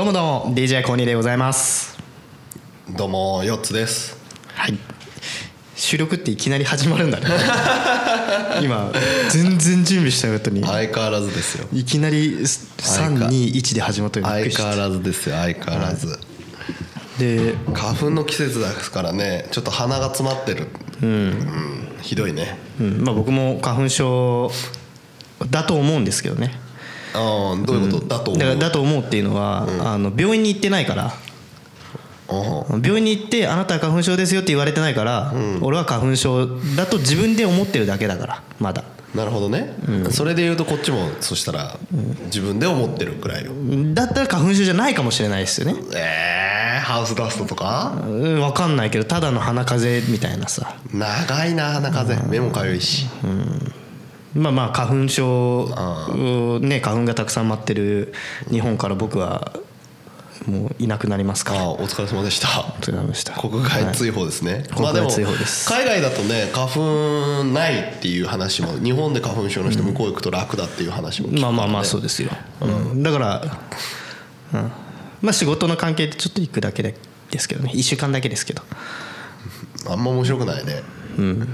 どうもどうも DJ コニーでございます。どうも4つです。はい。収録っていきなり始まるんだね。今全然準備したことに。相変わらずですよ。いきなり321で始まったよ相変わらずですよ相変わらず、で花粉の季節ですからねちょっと鼻が詰まってる。うん、ひどいね。うん。まあ、僕も花粉症だと思うんですけどねああどういうこと、だと思う。だだと思うっていうのは、あの病院に行ってないから。うん病院に行ってあなたは花粉症ですよって言われてないから、俺は花粉症だと自分で思ってるだけだからまだ。なるほどね、それで言うとこっちもそしたら自分で思ってるくらいよ、だったら花粉症じゃないかもしれないですよね。えー、ハウスダストとか？うん分かんないけどただの鼻風邪みたいなさ。長いな鼻風目もかゆいし、まあまあ花粉症ね花粉がたくさん舞ってる日本から僕はもういなくなりますから。お疲れ様でした。お疲れ様でした。国外追放ですね、い。まあでも国外追放です。海外だとね花粉ないっていう話も 日本で花粉症の人向こう行くと楽だっていう話も聞くからね。まあまあまあそうですよ、うん。だから、うん、まあ仕事の関係でちょっと行くだけでですけどね。1週間だけですけど。あんま面白くないね。な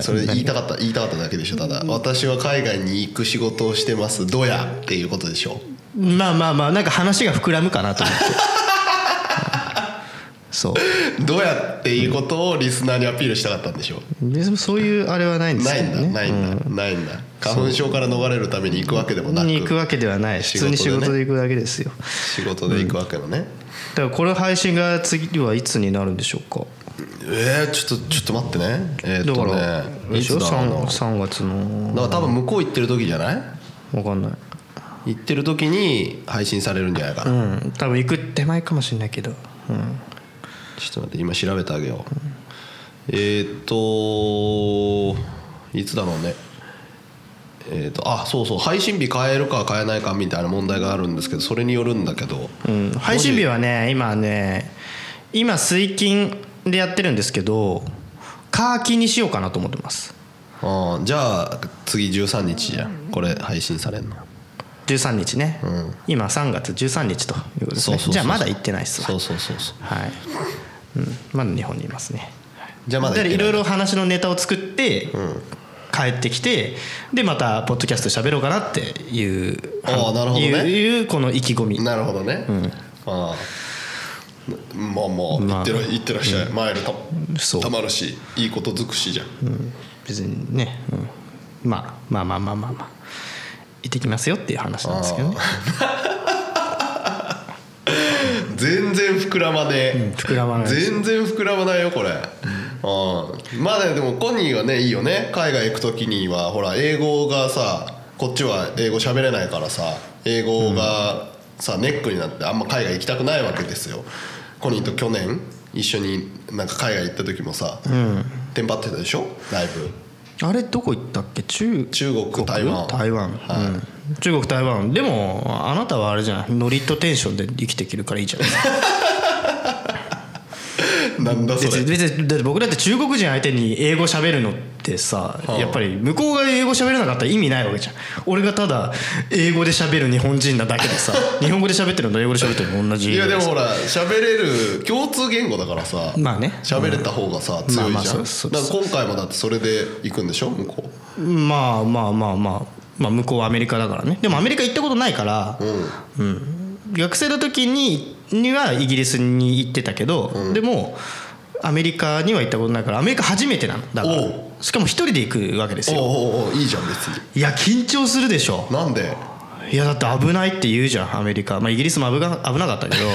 それ言いたかかった言いたかっただけでしょ。ただ私は海外に行く仕事をしてます。どやっていうことでしょ。まあまあまあなんか話が膨らむかなと思って。そう。どやっていうことをリスナーにアピールしたかったんでしょ別にそういうあれはないんですないんだないんだないんだ。花粉症から逃れるために行くわけでもなく。に行くわけではない。普通に仕仕事で行くだけですよ。仕事で行くわけのね、だからこれ配信が次はいつになるんでしょうか？えー、ちょっとちょっと待ってね。えー、っだかとねら、でいしょつだろうな。3, 3月の。だから多分向こう行ってる時じゃない？分かんない。行ってる時に配信されるんじゃないかな、うん。多分行く手前かもしれないけど、うん、ちょっと待って今調べてあげよう、えーっといつだろうね。えーっとあそうそう。配信日変えるか変えないかみたいな問題があるんですけどそれによるんだけど、うん、配信日はね今ね今水金でやってるんですけどカーキにしようかなと思ってます。あーじゃあ次13日じゃん。これ配信されるの。13日ね、うん。今3月13日ということですね。そうそうそうじゃあまだ行ってないっすわ。そうそうそうそう。はい、うん、まだ日本にいますね。じゃあまだい。ろいろ話のネタを作って、帰ってきてでまたポッドキャスト喋ろうかなっていうああなるほどね。いういうこの意気込み。なるほどね、ああまあまあ、まあ行ってら行ってらっしゃい、マイルたたまるしいいこと尽くしじゃん、別にね、うん、まあまあまあまあまあまあ。行ってきますよっていう話なんですけどね。全然膨らまねえ、うん膨らまない全然膨らまないよこれ、うん、まあねでもコニーはねいいよね。海外行く時には。ほら英語がさこっちは英語喋れないからさ英語がさ、ネックになってあんま海外行きたくないわけですよコニーと去年一緒になんか海外行った時もさ、テンパってたでしょ？だいぶあれどこ行ったっけ？中中国台湾。台湾、うん、中国台湾。でもあなたはあれじゃない？ノリとテンションで生きていけるからいいじゃないですかなんだそれ。別にだって僕だって中国人相手に英語喋るのってさ、あ。やっぱり向こうが英語喋れなかったら意味ないわけじゃん。俺がただ英語で喋る日本人なだけでさ 日本語で喋ってるのと英語で喋ってるの同じいやでもほら喋れる共通言語だからさまあね。喋れた方がさ強いじゃん。今回もだってそれで行くんでしょ向こまあまあまあまあまあ向こうはアメリカだからね。でもアメリカ行ったことないから、ううん。うん。学生の時ににはイギリスに行ってたけど、でもアメリカには行ったことないからアメリカ初めてなの。だからしかも一人で行くわけですよ。おうおいいじゃん別に。いや緊張するでしょ。なんで？いやだって危ないって言うじゃんアメリカ。まあイギリスも危が危なかったけ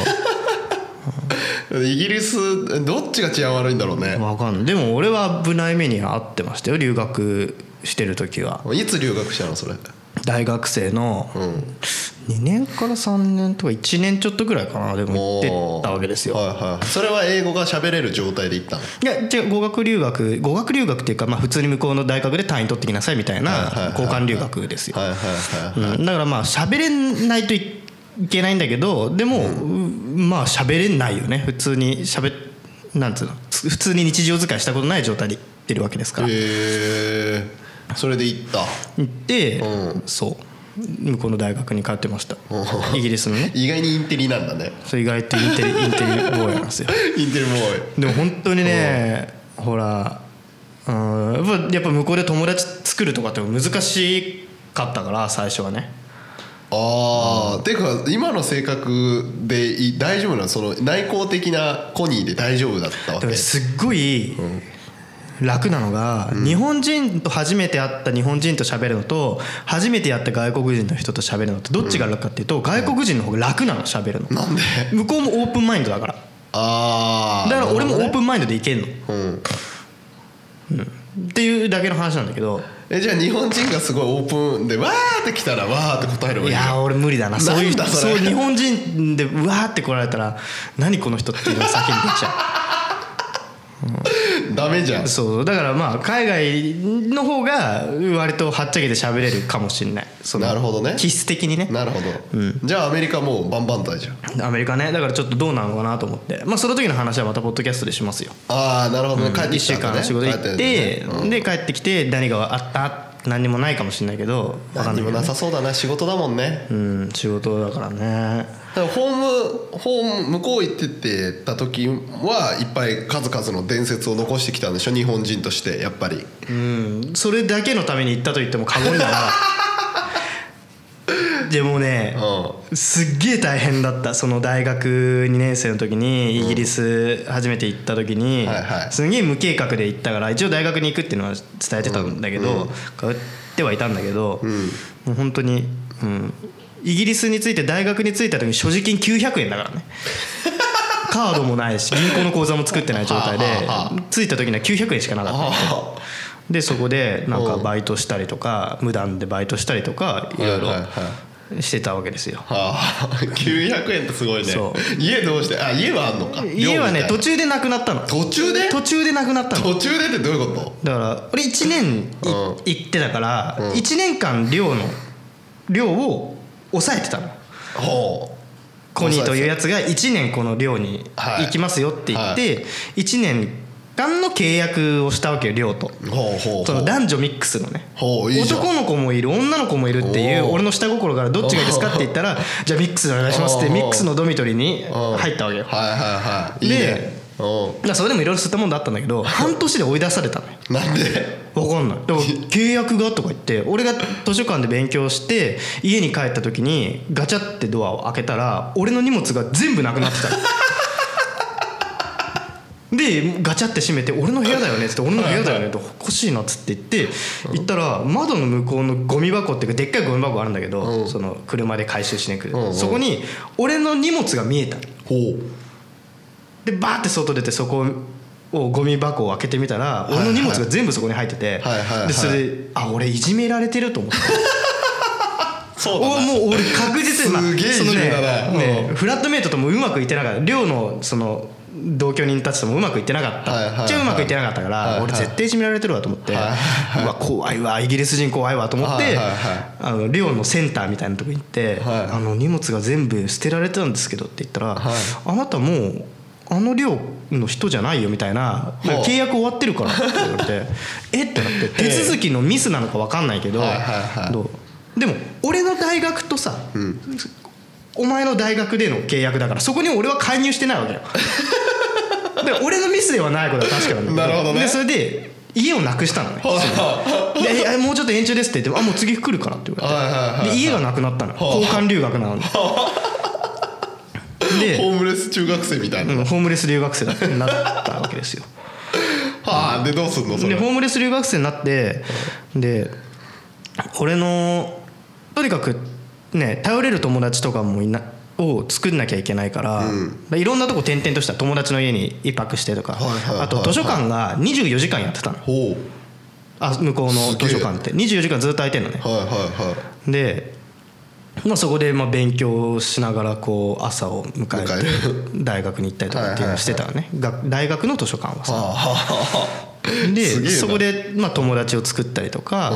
イギリスどっちが治安悪いんだろうね。どわかんない。でも俺は危ない目には遭ってましたよ留学してる時は。いつ留学したのそれ？大学生のうん。2年から3年とか1年ちょっとぐらいかなでも行ってたわけですよ。はいはい。それは英語が喋れる状態で行ったの？いや違う語学留学語学留学っていうか、まあ、普通に向こうの大学で単位取ってきなさいみたいな交換留学ですよ。だからまあ喋れないといけないんだけどでも、まあ喋れないよね。普通に喋なんつうの？つ普通に日常使いしたことない状態で行ってるわけですから、へえそれで行った？行って、うん。そう。向こうの大学に通ってました。イギリスのね。意外にインテリなんだね。それ意外とインテリインテリボーイなんですよ。インテリボーイ。でも本当にねほらうんやっぱ向こうで友達作るとかって難しかったから最初はね。ああていうか今の性格でい大丈夫なの？その内向的なコニーで大丈夫だったわけ？すっごい楽なのが、日本人と初めて会った日本人と喋るのと初めて会った外国人の人と喋るのってどっちが楽かっていうと、外国人の方が楽なの喋るのなんで？向こうもオープンマインドだから。ああだから俺もオーンプンマインドでいけんの。うん。っていうだけの話なんだけど。えじゃあ日本人がすごいオープンでわーって来たらわーって答えればいいいやー俺無理だな。そういうなんだそう日本人でうわーって来られたら何この人っていうのが先に出ちゃ ダメじゃん。うそうだからまあ海外の方が割とはっちゃけて喋れるかもしれない。そのなるほどね。気質的にね。なるほど、じゃあアメリカもうバンバン隊じゃん。アメリカねだからちょっとどうなのかなと思って。まあその時の話はまたポッドキャストでしますよ。ああなるほどね、帰って1週きたんだね。間仕事行っててんだね。で帰ってきて何があった？何にもないかもしれないけど何にもなさそうだな。仕事だもんね。うん仕事だからねだからホームホーム向こう行っててた時はいっぱい数々の伝説を残してきたんでしょ日本人としてやっぱり。うん。それだけのために行ったと言っても過言ではなでもねうすっげえ大変だったその大学2年生の時にイギリス初めて行った時にはいはい。すんげえ無計画で行ったから一応大学に行くっていうのは伝えてたんだけど通ってはいたんだけどもう本当にうんイギリスについて大学に着いた時に所持金900円だからね。カードもないし銀行の口座も作ってない状態で着いた時には900円しかなかったでそこでなんかバイトしたりとか無断でバイトしたりとかいろいろしてたわけですよ。あ。あ900円ってすごいね。そ家どうしてあ家はあんのか。家はね途中でなくなったの。途中で？途中でなくなったの。途中でってどういうこだから俺1年行ってたからうん。1年間寮の寮を抑えてたの。とほう。コニーというやつが1年この寮にはい。行きますよって言って1年間の契約をしたわけよ寮と。ほうほうほう。その男女ミックスのね。男の子もいる女の子もいるっていう俺の下心からどっちがいいですかって言ったら じゃあミックスでお願いしますってミックスのドミトリーにうん。入ったわけよ。はいはいはい。いいでそれでもいろいろ吸ったもんだったんだけど半年で追い出されたのよ。んなんで？分かんない。だから契約がとか言って俺が図書館で勉強して家に帰った時にガチャってドアを開けたら俺の荷物が全部なくなってたの。でガチャって閉めて「俺の部屋だよね」っつって「俺の部屋だよね」っておかしいなっつって言って行ったら窓の向こうのゴミ箱っていうかでっかいゴミ箱あるんだけど、うん。その車で回収しに来る、そこに俺の荷物が見えたでバーって外出てそこをゴミ箱を開けてみたら俺の荷物が全部そこに入っててはいはいはい。でそれであ俺いじめられてると思って そうもう俺確実にまあそのねねうん。フラットメイトともうまくいってなかった。寮のその同居人たちともうまくいってなかった、はいはいはい。めっちゃうまくいってなかったから、俺絶対いじめられてるわと思って、うわ怖いわイギリス人怖いわと思って、あの寮のセンターみたいなとこ行って、はい。あの荷物が全部捨てられてたんですけどって言ったら、はい。あなたもうあの寮の人じゃないよみたいな契約終わってるからって言われて え？ってなって手続きのミスなのか分かんないけどでも俺の大学とさ、お前の大学での契約だからそこに俺は介入してないわけよ。で俺のミスではないことは確かなんだけどなるほどね。でそれで家をなくしたのね。もうちょっと延長ですって言っても「あもう次来るから」って言われて、家がなくなったの。交換留学なのにで、ホームレス中学生みたいな、うんホームレス留学生だってなったわけですよ。はあでどうすんのそれ？でホームレス留学生になってで俺のとにかくね頼れる友達とかもいなを作んなきゃいけないから、いろんなとこ転々とした友達の家に一泊してとか、あと図書館が24時間やってたの。あ向こうの図書館って。24時間ずっと空いてんのね。はいはいはい。で、まあ、そこでまあ勉強しながらこう朝を迎えて迎大学に行ったりとかっていうのをしてたのね。が大学の図書館はさ。でそこでまあ友達を作ったりとか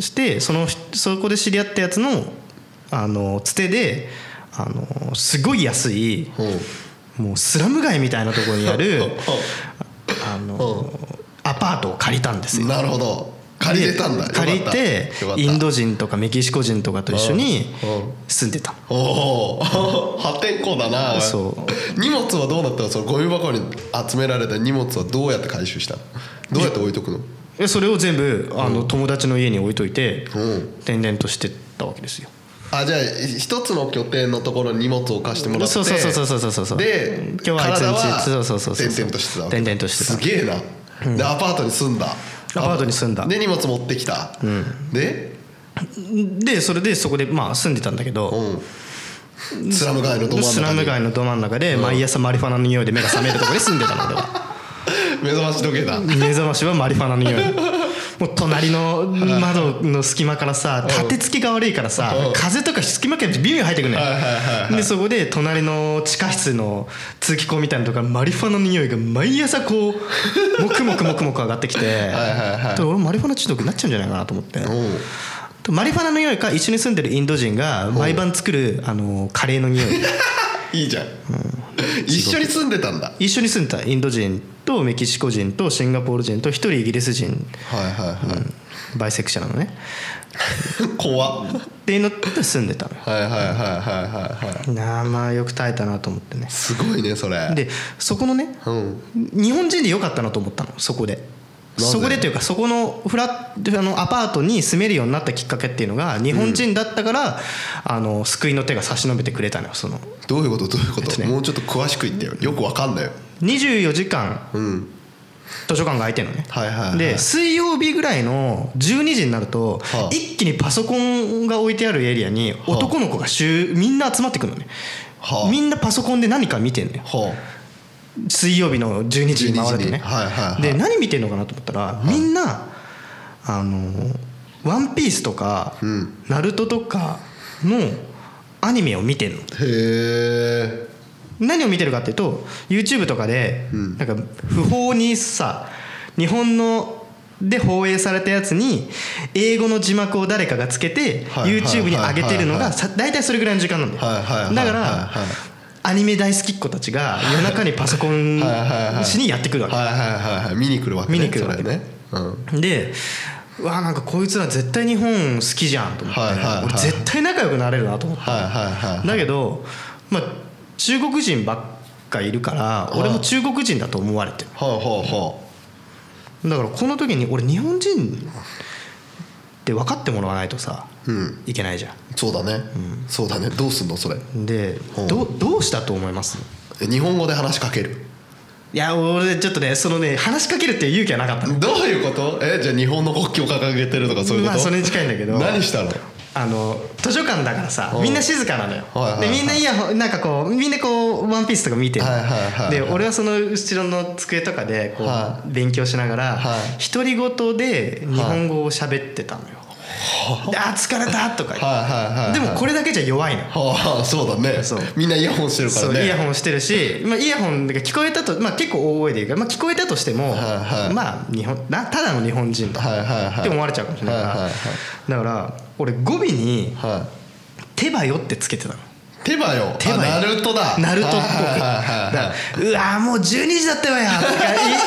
してそのそこで知り合ったやつのあのつてであのすごい安いもうスラム街みたいなところにある あのアパートを借りたんですよ。なるほど借りれたんだ。借りてインド人とかメキシコ人とかと一緒にうんうん住んでた。おお 破天荒だなそう。荷物はどうなったの？そのゴミ箱に集められた荷物はどうやって回収したの？どうやって置いとくの？でそれを全部あの友達の家に置いといてうん。転々としてったわけですよ。あじゃあ一つの拠点のところに荷物を貸してもらって。そうそうそうそうそうそうそうで今日はあいつんち体はそうそうそうそう転々としてたわけ。転々としてたすげえな、でアパートに住んだアパートに住んだ。で荷物持ってきた、で？でそれでそこでまあ住んでたんだけど。うん。スラム街のど真ん中に。スラム街のど真ん中で毎朝マリファナの匂いで目が覚めるところに住んでたのでは。目覚まし時計だ。目覚ましはマリファナの匂いもう隣の窓の隙間からさ立て付けが悪いからさうん。風とか隙間からビュンビュン入ってくるのはいはいはいはよでそこで隣の地下室の通気口みたいなとこからマリファナの匂いが毎朝こうもくもくもくもく上がってきて俺マリファナ中毒になっちゃうんじゃないかなと思って。う。んマリファナの匂いか一緒に住んでるインド人が毎晩作るあのカレーの匂い。いいじゃん、一緒に住んでたんだ。一緒に住んでたインド人とメキシコ人とシンガポール人と一人イギリス人。はいはいはい、バイセクシャルなのね。怖っ。っていうのと住んでたの。よはいはいはいはいはいはい。なあまあよく耐えたなと思ってね。すごいねそれ。でそこのねうん。日本人でよかったなと思ったのそこでそこでというかそこのフラッあのアパートに住めるようになったきっかけっていうのが日本人だったから、あの救いの手が差し伸べてくれたのよその。どういうこと？どういうこと、えっとねもうちょっと詳しく言ってよ。よくわかんないよ。24時間うん。図書館が空いてるのね、はいはいはいで水曜日ぐらいの12時になると、はあ。一気にパソコンが置いてあるエリアに男の子が週みんな集まってくるのね、はあ。みんなパソコンで何か見てんのよ。は水曜日の12時に回ると12時ね、にはいはいはい。で何見てんのかなと思ったら、みんなあの「ワンピースとか「うん。ナルトとかのアニメを見てんの。あへえ何を見てるかっていうと YouTube とかでうん。なんか不法にさ日本ので放映されたやつに英語の字幕を誰かがつけて YouTube に上げてるのがさ大体それぐらいの時間なんだよ。だかはいらアニメ大好きっ子たちが夜中にパソコンしにやってくるわけ。はいはいはいはい見に来るわけね。見に来るわけね。うん。でうわなんかこいつら絶対日本好きじゃんと思って、はいはいはい。俺絶対仲良くなれるなと思って、はいはいはいだけど、まあ、中国人ばっかいるからい。俺も中国人だと思われてる。はあはあはだからこの時に俺日本人って分かってもらわないとさいけないじゃそうだね、そうだね。どうすんのそれ？ん。でどうどうしたと思います？え日本語で話しかける？いや俺ちょっとねそのね話しかけるっていう勇気はなかったの。どういうこと？えじゃあ日本の国旗を掲げてるとかそういうこと、まあそれに近いんだけど。何したの？あの図書館だからさうん。みんな静かなのよ、でみんなイヤホンなんかこうみんなこう「ワンピースとか見てるの、はいはいはいはい。で俺はその後ろの机とかでこう、は勉強しながらはい。独り言で日本語を喋ってたのよ、であー疲れたとかはいはいはいはい。でもこれだけじゃ弱いの。よはあそうだね。そう。みんなイヤホンしてるからね。イヤホンしてるし、まあ、イヤホンが聞こえたと、まあ、結構大声で言うから、まあ、聞こえたとしても、はいはい。まあ日本なただの日本人だはいはいはい。って思われちゃうかもしれないから、はいはいはい。だから俺語尾にはい「手羽よ」ってつけてたの。手羽よ？手羽よ。あナルトだ。ナルトっぽく。はいはいはいはい。だからうわーもう12時だったわよとか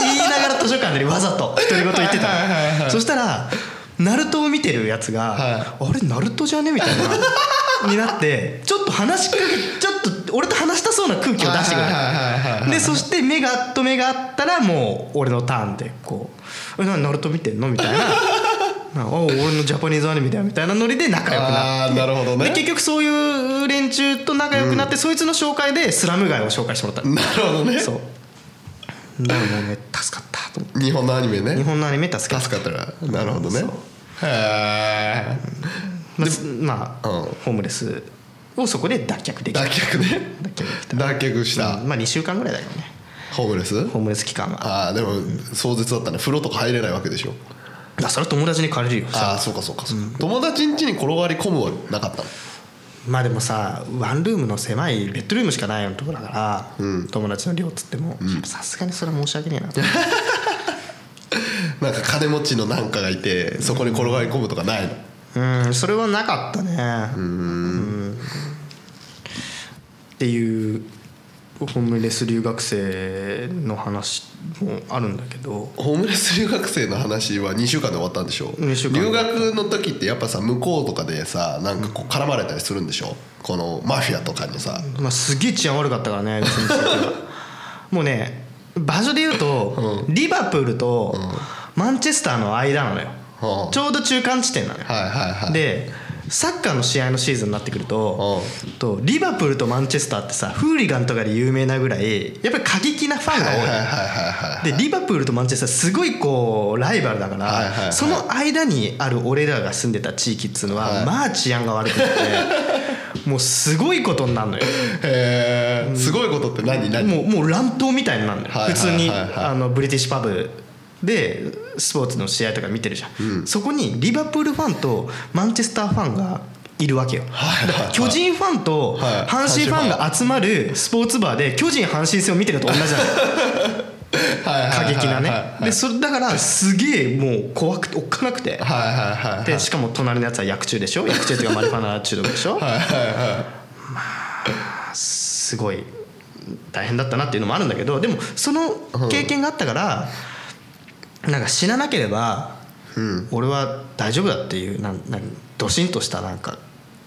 言いながら図書館でわざと独り言言ってたはいはいはいはい。のそしたらナルトを見てるやつがは「あれナルトじゃね?」みたいな になってちょっと話しかけちょっと俺と話したそうな空気を出してくれでそして目がと目があったらもう俺のターンでこう「えなナルト見てんの?」みたいな「あ俺のジャパニーズアニメだよ」みたいなノリで仲良くなってああなるほどねで結局そういう連中と仲良くなって、そいつの紹介でスラム街を紹介してもらったのなるほどねそうだからもうね助かった日本のアニメね。日本のアニメ助かった助かったら。なるほどね。へえまあすまあ、うん。ホームレスをそこで脱却できた。脱却ね。脱却できた。脱却した。うん。まあ2週間ぐらいだよね。ホームレス？ホームレス期間は。ああでも壮絶だったね。風呂とか入れないわけでしょ。あそれは友達に借りるよ。ああそうかそうかそうか。友達ん家に転がり込むはなかったの？まあでもさワンルームの狭いベッドルームしかないようなところだから、うん。友達の寮っつってもさすがにそれは申し訳ねえな なんか金持ちのなんかがいてそこに転がり込むとかないの？うんそれはなかったね。うん。っていうホームレス留学生の話もあるんだけど。ホームレス留学生の話は2週間で終わったんでしょ二週間留学の時ってやっぱさ向こうとかでさなんかこう絡まれたりするんでしょこのマフィアとかにさ。まあ、すげえ治安悪かったからね もうね場所で言うと、リバプールとマンチェスターの間なのよ、うん。ちょうど中間地点なのよ、はいはいはい。でサッカーの試合のシーズンになってくると,、とリバプールとマンチェスターってさフーリガンとかで有名なぐらいやっぱり過激なファンが多い。でリバプールとマンチェスターすごいこうライバルだから、その間にある俺らが住んでた地域っつうのは、はい。まあ治安が悪くて もうすごいことになるのよ。へえすごいことって何何？もうもう乱闘みたいになるのよ、普通にあのブリティッシュパブでスポーツの試合とか見てるじゃん、そこにリバプールファンとマンチェスターファンがいるわけよ、はいはいはい。巨人ファンとはい。阪神ファンが集まるスポーツバーで巨人阪神戦を見てるのと同じな過激なね。でそれだからすげえもう怖くておっかなくて。はいはいでしかも隣のやつは薬中でしょ？薬中っていうかマリファナ中毒でしょ？はいはいはすごい大変だったなっていうのもあるんだけどでもその経験があったからなんか死ななければ俺は大丈夫だっていうなんなんドシンとしたなんか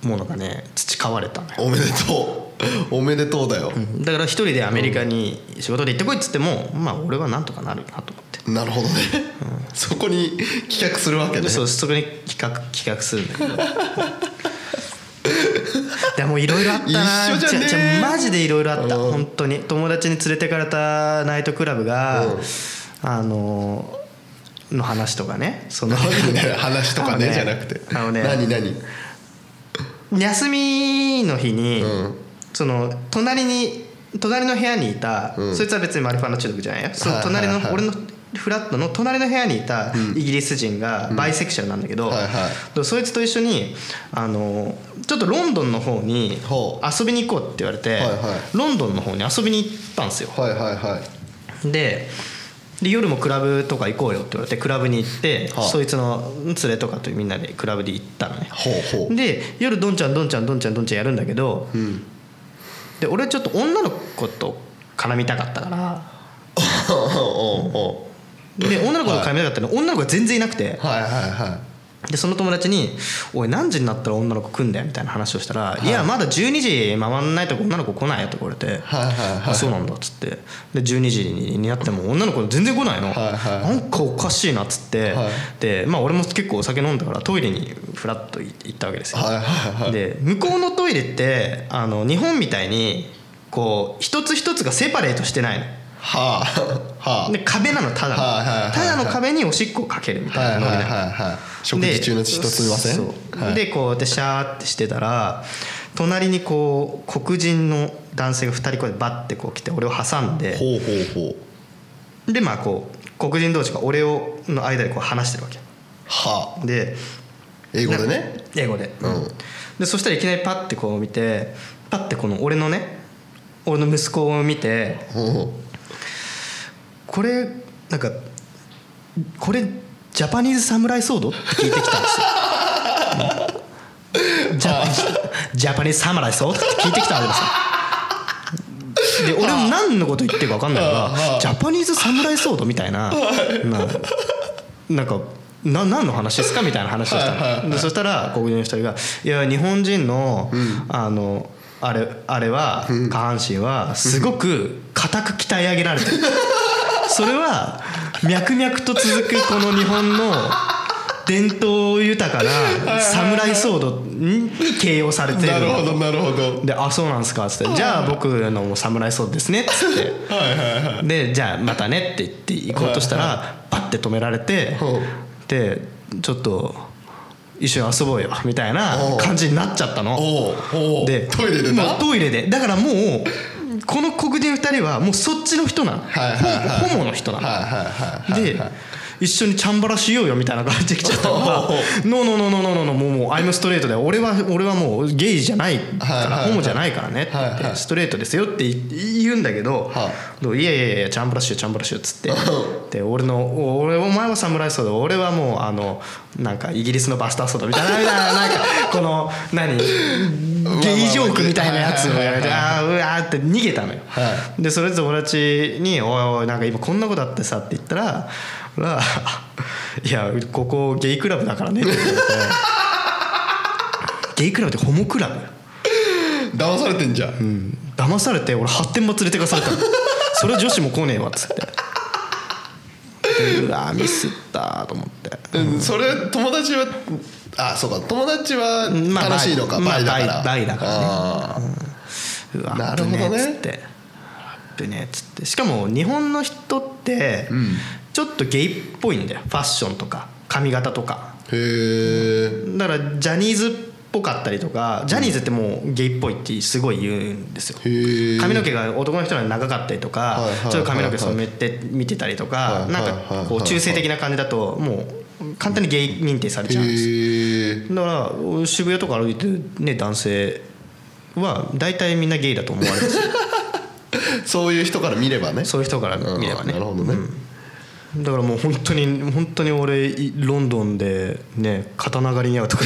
ものがね培われたおめでとう。おめでとうだよ。だから一人でアメリカに仕事で行ってこいっつってもまあ俺はなんとかなるなと思って。なるほどね。そこに棄却するわけね。でそうそこに企画企画するんだけどでもいろいろあったな。一緒じゃねマジでいろいろあった。うん。本当に。友達に連れてかれたナイトクラブが、うん。あのの話とかね。その話とかねあのじゃなくて。あのね何何？休みの日に、うん。その隣に隣の部屋にいた、うん。そいつは別にマリファナ中毒じゃないよ。そのはい隣の、俺のフラットの隣の部屋にいたイギリス人がバイセクシャルなんだけど、はいはい。でそいつと一緒にあのちょっとロンドンの方に遊びに行こうって言われて、はいはい。ロンドンの方に遊びに行ったんですよ。はいはいはい。でで夜もクラブとか行こうよって言われてクラブに行って、はあ。そいつの連れとかとみんなでクラブで行ったのね。で夜どんちゃんどんちゃんどんちゃんどんちゃんやるんだけど、うんで俺ちょっと女の子と絡みたかったから。で女の子と絡みたかったの、女の子が全然いなくて。はいはいはでその友達に「おい何時になったら女の子来んだよ」みたいな話をしたら「い、やまだ12時回んないと女の子来ないよ」とか言われて「はいはいはい。あそうなんだ」っつって。で12時になっても女の子全然来ないの、はいはい。なんかおかしいなっつって、はい。でまあ俺も結構お酒飲んだからトイレにフラッと行ったわけですよ、はいはいはい。で向こうのトイレってあの日本みたいにこう一つ一つがセパレートしてないのはあはあ。で壁なのただの、はいはいはいはい。ただの壁におしっこをかけるみたいなノリないはいはいはい。食事中の人すみません？そうはい。でこうやってシャーってしてたら隣にこう黒人の男性が2人こうやってバッてこう来て俺を挟んでほうほうほう。でまあこう黒人同士が俺をの間でこう話してるわけはあ。で英語でね？英語で,、うん。でそしたらいきなりパッてこう見てパッてこの俺のね俺の息子を見てほこれなんかこれジャパニーズサムライソードって聞いてきたんですよ。ジャジャパニー。ズサムライソードって聞いてきたわけですよ。で俺も何のこと言ってるか分かんないからジャパニー。ズサムライソードみたいな。ななんかな何の話ですかみたいな話をしたの。でそしたら黒人の一人が「いや日本人のあのあれあれは下半身はすごく硬く鍛え上げられてる」それは脈々と続くこの日本の伝統豊かなサムライソードに形容されてるなるほどなるほど。で「あそうなんですか」っつって「じゃあ僕のもサムライソードですね」っつって。はいはいはい。でじゃあまたねって言って行こうとしたらパッて止められてほでちょっと一緒に遊ぼうよみたいな感じになっちゃったの。でトイレでトイレで。だからもうこの黒人2人はもうそっちの人なの。はいはいはい。ホホモの人なの。はいはいはいはい。で一緒にチャンバラしようよみたいな感じで来ちゃったからおう「ノーノーノーノーノーノーノーもうもうアイムストレートで俺は俺はもうゲイじゃないからホモじゃないからね」ってストレートですよって言うんだけどは「い。やいやいやチャンバラしようチャンバラしよう」っつって。で俺のお俺お前は侍ソード俺はもうあのなんかイギリスのバスターソードみたいなななんかこの 何ゲゲイジョークみたいなやつをやられてああうわーって逃げたのよ、はでそれで友達に「おいおいなんか今こんなことあってさ」って言ったら「俺は いやここゲイクラブだからね」って言われて。ゲイクラブってホモクラブ騙されてんじゃん、うん。騙されて俺発展場連れてかされたの。それ女子も来ねえわっつって。でうわーミスったと思って。うんそれ友達はあそうか。友達はまあ楽しいのか、まあバイだから、バイバイだからね。あーうわなるほどね。っつって。危ねえっつって。しかも日本の人ってちょっとゲイっぽいんだよ。ファッションとか。髪型とか。へえだからジャニーズっぽかったりとかジャニーズってもうゲイっぽいってすごい言うんですよ。髪の毛が男の人より長かったりとかちょっと髪の毛染めて見てたりとかはいなんかこう中性的な感じだともう簡単にゲイ認定されちゃうんですだから渋谷とか歩いてるね男性は大体みんなゲイだと思われるんですよ。そういう人から見ればね。そういう人から見ればね。なるほどね、だからもう本当に本当に俺いロンドンでね刀狩りに遭うとか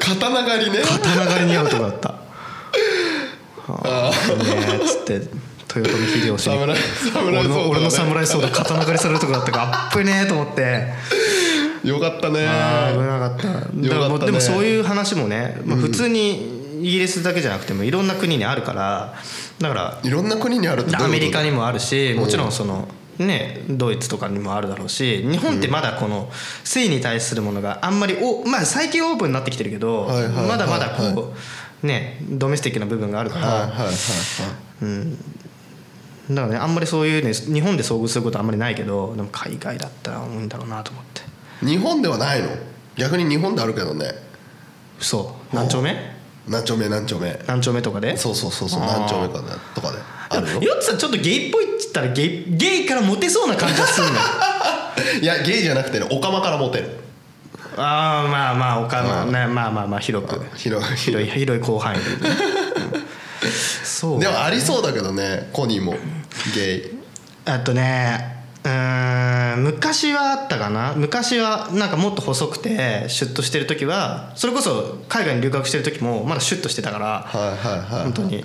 刀狩りね。刀狩りに遭うとかだった。はあねえっつって豊臣秀吉に。俺の俺の侍ソード刀狩りされるとこだったからあっぶねえと思って。よかったね危なかった。ねでもそういう話もね、まあ、普通にイギリスだけじゃなくてもいろんな国にあるからだからいろんな国にあるってアメリカにもあるしもちろんそのねドイツとかにもあるだろうし日本ってまだこの性に対するものがあんまりおまあ最近オープンになってきてるけどまだまだこうねドメスティックな部分があるかはいはいらはいはい。だからねあんまりそういうね日本で遭遇することあんまりないけどでも海外だったら多いんだろうなと思って。日本ではないの？逆に日本であるけどね。そう何丁目？何丁目何丁目。何丁目とかで？そうそうそうそう何丁目かねとかで。あるよ。ヨッツさんちょっとゲイっぽいっつったらゲイゲイからモテそうな感じがするのよいやゲイじゃなくてねオカマからモテる。ああまあまあおかまあうん。ねまあまあまあ広く。広い広い。広い広範囲で、うん。そう。でもありそうだけどねコニーも。ゲイ。あとねうーん昔はあったかな。昔はなんかもっと細くてシュッとしてる時はそれこそ海外に留学してる時もまだシュッとしてたからはいはいはい本当に。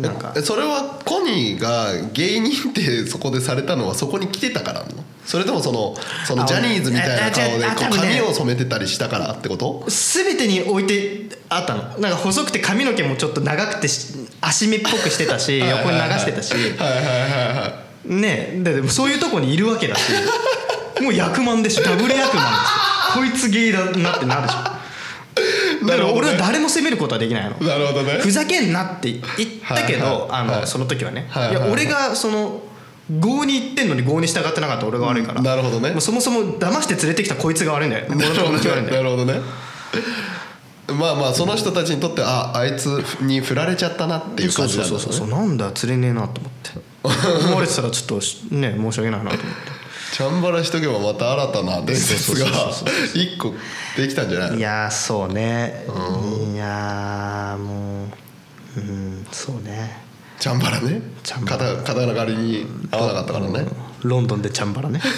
なんか。えそれはコニーがゲイ認定そこでされたのはそこに来てたからなの？それともそのそのあジャニーズみたいな顔でこう髪を染めてたりしたからってこと？全てに置いてあったの。なんか細くて髪の毛もちょっと長くてし足目っぽくしてたし横に流してたし。はいはいはいはいねえでもそういうとこにいるわけだし。もう役満でしょ。ダブル役満ですよこいつゲイだなってなるでしょ。だから俺は誰も責めることはできないの。なるほどね。ふざけんなって言ったけど、その時はね、はいいや俺がその合に言ってんのに合に従ってなかった俺が悪いから、うんなるほどね。そもそも騙して連れてきたこいつが悪いんだよ。俺の友達が悪いんだよ。なるほどね。まあまあその人たちにとってああいつに振られちゃったなっていうそう感じそうそうなんだろねそううなんだ釣れねえなと思って思われてたらちょっとしね申し訳ないなと思って。チャンバラしとけばまた新たな伝説が一個できたんじゃないいやーそうね。いやーもううんそうね。チャンバラね。チャンバラ。肩肩狩りに合わなかったからね。ロンドンでチャンバラね。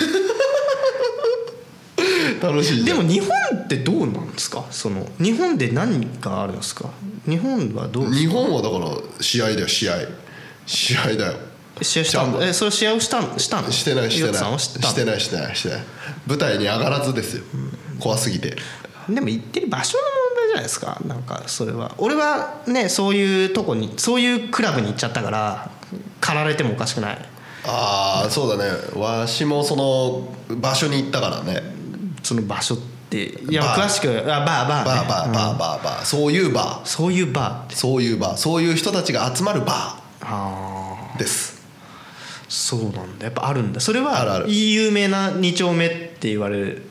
楽しいでも日本ってどうなんですか？その日本で何があるんですか？日本はどう日本はだから試合だよ試合。試合だよ試合したチャンバラのえそれ試合をしたんしたの？してないしてない。してないしてないしてない。舞台に上がらずですよ。怖すぎて。でも行ってる場所の問題じゃないですか？なんかそれは。俺はねそういうとこにそういうクラブに行っちゃったから駆られてもおかしくない。ああそうだね。わしもその場所に行ったからね。その場所っていや詳しくあバーバー、ね、バーバーバーバーバー。そういうバー。そういうバーそういうバー。そういう人たちが集まるバああー。ですそうなんだ。やっぱあるんだ。それはあるある。いい有名な2丁目って言われる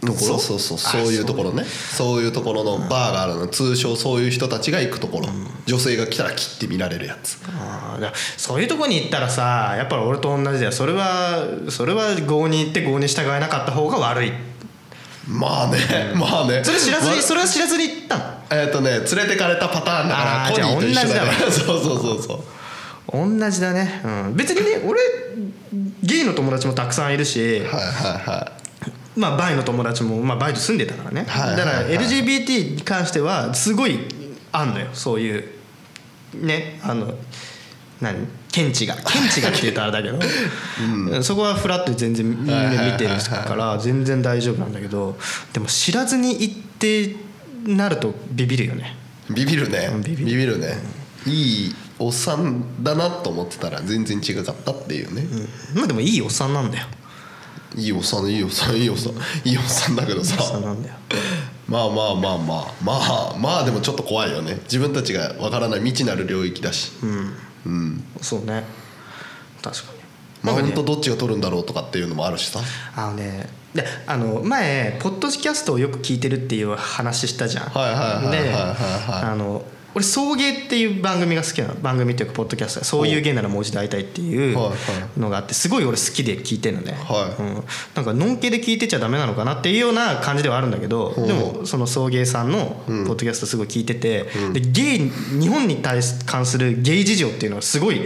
ところ？そうそうそう。そういうところね。そう。いうところのバーがあるの。通称そういう人たちが行くところ。女性が来たら切って見られるやつ。あーだからそういうとこに行ったらさやっぱり俺と同じだよ。それはそれは郷に行って郷に従えなかった方が悪い。まあね。まあね。それ知らずにわそれは知らずに行ったの？えっとね連れてかれたパターンだからあーコニーと一緒だから そうそうそうそう同じだね、うん、別にね俺ゲイの友達もたくさんいるしはいはいはまあバイの友達も、まあ、バイと住んでたからね、はいはいだからはい LGBT に関してはすごいあんのよ。そういうねあの何？見地が。見地がって言うとあれだけど、そこはフラットに全然みんな見てるから全然大丈夫なんだけどでも知らずに行ってなるとビビるよね。ビビるね。うんビビる。ビビるね。いいおっさんだなと思ってたら全然違かったっていうね、まあでもいいおっさんなんだよ。いいおっさんいいおっさんいいおっさんいいおっさんだけどさ。おっさんなんだよ。まあまあまあまあまあ。まあでもちょっと怖いよね。自分たちがわからない未知なる領域だし。うん、そうね。確かに。まあなんかね本当どっちが取るんだろうとかっていうのもあるしさ。あのねであの前ポッドキャストをよく聞いてるっていう話したじゃん。はいはいはいはいはいではい。あの俺「送迎」っていう番組が好きなの番組っていうかポッドキャストそういう芸ならもう一度会いたいっていうのがあってすごい俺好きで聞いてるのね、はい。うん、なんかのんけで聞いてちゃダメなのかなっていうような感じではあるんだけどでもその送迎さんのポッドキャストすごい聞いてて、でゲイ日本に対し関するゲイ事情っていうのはすごい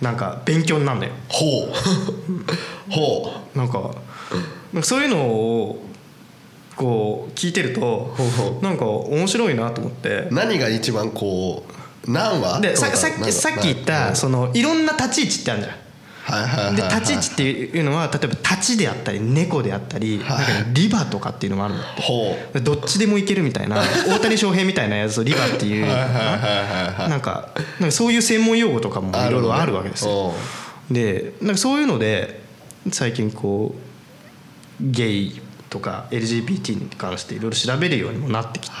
なんか勉強になるんだよ。ほう。ほなんかなんかそういうのをこう聞いてるとなんか面白いなと思って。う何が一番こう何話でささっきさっき言ったそのいろんな立ち位置ってあるじゃん。はいはいはいはい。で立ち位置っていうのは例えば立ちであったり猫であったりなんかねリバとかっていうのもあるの。ほう。どっちでもいけるみたいな大谷翔平みたいなやつをリバっていう。なんかなんかそういう専門用語とかもいろいろあるわけですよ。でなんかそういうので最近こうゲイとか LGBT に関していろいろ調べるようにもなってきて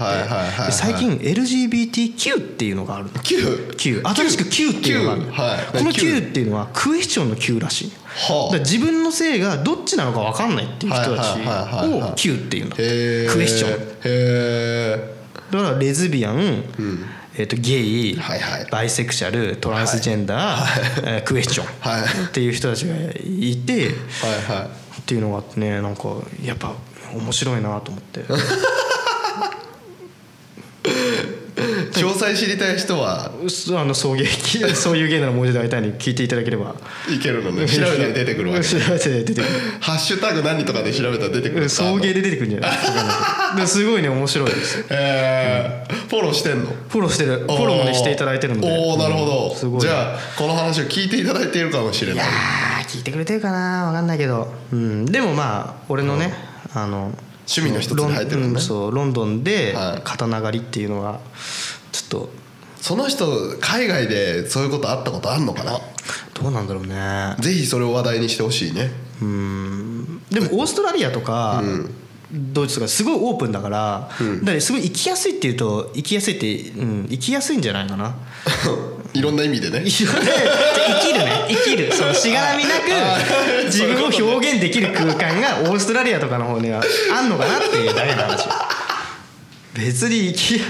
最近 LGBTQ っていうのがあるの。Q Q 新しく Q っていうのがあるはい。この Q っていうのはクエスチョンの Q らしい。はあ。自分の性がどっちなのか分かんないっていう人たちはいはいはいはいはい。を Q っていうんだへえクエスチョン。だからレズビアン、えー、とゲイ、はいはい。バイセクシャルトランスジェンダー、えークエスチョン、はい。っていう人たちがいてはいはいっていうのがあってねなんかやっぱ面白いなと思って。詳細知りたい人は？そあの送迎 そういう芸ならもう一度会いたいに聞いていただければ。いけるのね。調べたら出てくるわけ調べて出てくる。ハッシュタグ何とかで調べたら出てくる送迎で出てくるんじゃない？すごいね面白いです。よえー。フォローしてんの？フォローしてる。フォローもねしていただいてるので。おおなるほど、うんすごい。じゃあこの話を聞いていただいているかもしれない。い聞いてくれてるかな？分かんないけど、うん、でもまあ俺のね、あの趣味の一つに入ってるのねそうロンドンではい。刀狩りっていうのはちょっと。その人海外でそういうことあったことあんのかな？どうなんだろうね。ぜひそれを話題にしてほしいね。うん。でもオーストラリアとか、ドイツとかすごいオープンだから、だからすごい生きやすいっていうと生きやすいって、うん、生きやすいんじゃないかな いろんな意味でね。生きるね。生きる。そのしがらみなく 自分を表現できる空間がオーストラリアとかの方にはあんのかなっていうだけの話。別に生き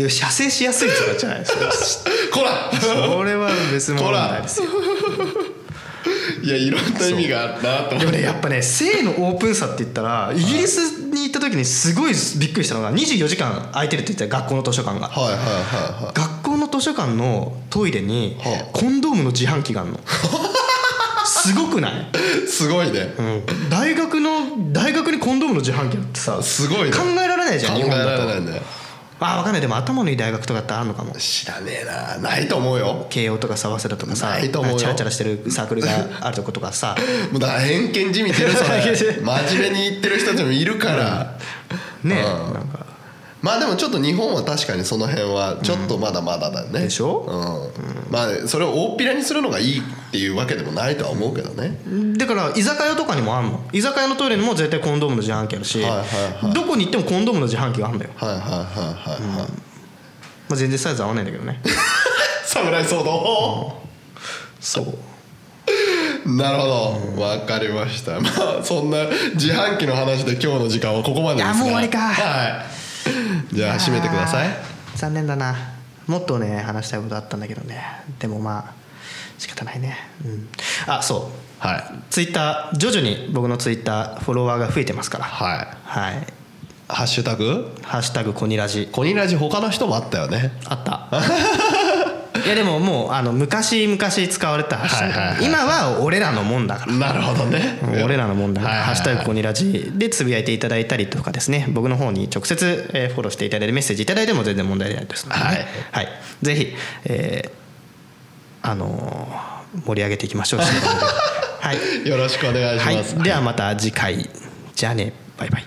や射精しやすいとかじゃないですか こら。それは別物問題ですよ。いやいろんな意味があるなとでもねやっぱね性のオープンさって言ったらイギリスに行った時にすごいびっくりしたのが24時間空いてるって言ったら学校の図書館が。はいはいはいはい図書館のトイレにはあ。コンドームの自販機があるの。すごくない？すごいね。うん。大学の大学にコンドームの自販機ってさすごいね。考えられないじゃん考えら日本だと。れないねあ分かんない。でも頭のいい大学とかってあるのかも。知らねえな。ないと思うよ。慶応とかさ早稲田とかさないと思うよ。チャラチャラしてるサークルがあるとことかさ。もうだ偏見じみてるそれ 真面目に言ってる人たちもいるから。ねうん。なん。かまあでもちょっと日本は確かにその辺はちょっとまだまだだね、でしょ？うん。まあそれを大っぴらにするのがいいっていうわけでもないとは思うけどね。だから居酒屋とかにもあんの。居酒屋のトイレにも絶対コンドームの自販機あるし、はいはいはい。どこに行ってもコンドームの自販機があるんだよ、はいはいはいはいはい、まあ、全然サイズ合わないんだけどね。侍騒動。そう。なるほど。わかりました。まあそんな自販機の話で今日の時間はここまでですが。いやもう終わりか。はい じゃあ締めてください。残念だな。もっとね話したいことあったんだけどね。でもまあ仕方ないね。うん。あそう。はい。ツイッター徐々に僕のツイッターフォロワーが増えてますから。はい。はい。ハッシュタグ「ハッシュタグコニラジ。コニラジ他の人もあったよね」あった。い やでももうあの昔々使われたハッシュタグ、はいはいはい今は俺らのもんだから。なるほどね。俺らのもんだから、はいはいはい。ハッシュタグここにラジでつぶやいていただいたりとかですね。僕の方に直接、えーフォローしていただいてメッセージいただいても全然問題ないです。ので、ね、はい。はい、ぜひ、えーあのー盛り上げていきましょう。はい、よろしくお願いしはい。ます、ではまた次回。じゃあね。バイバイ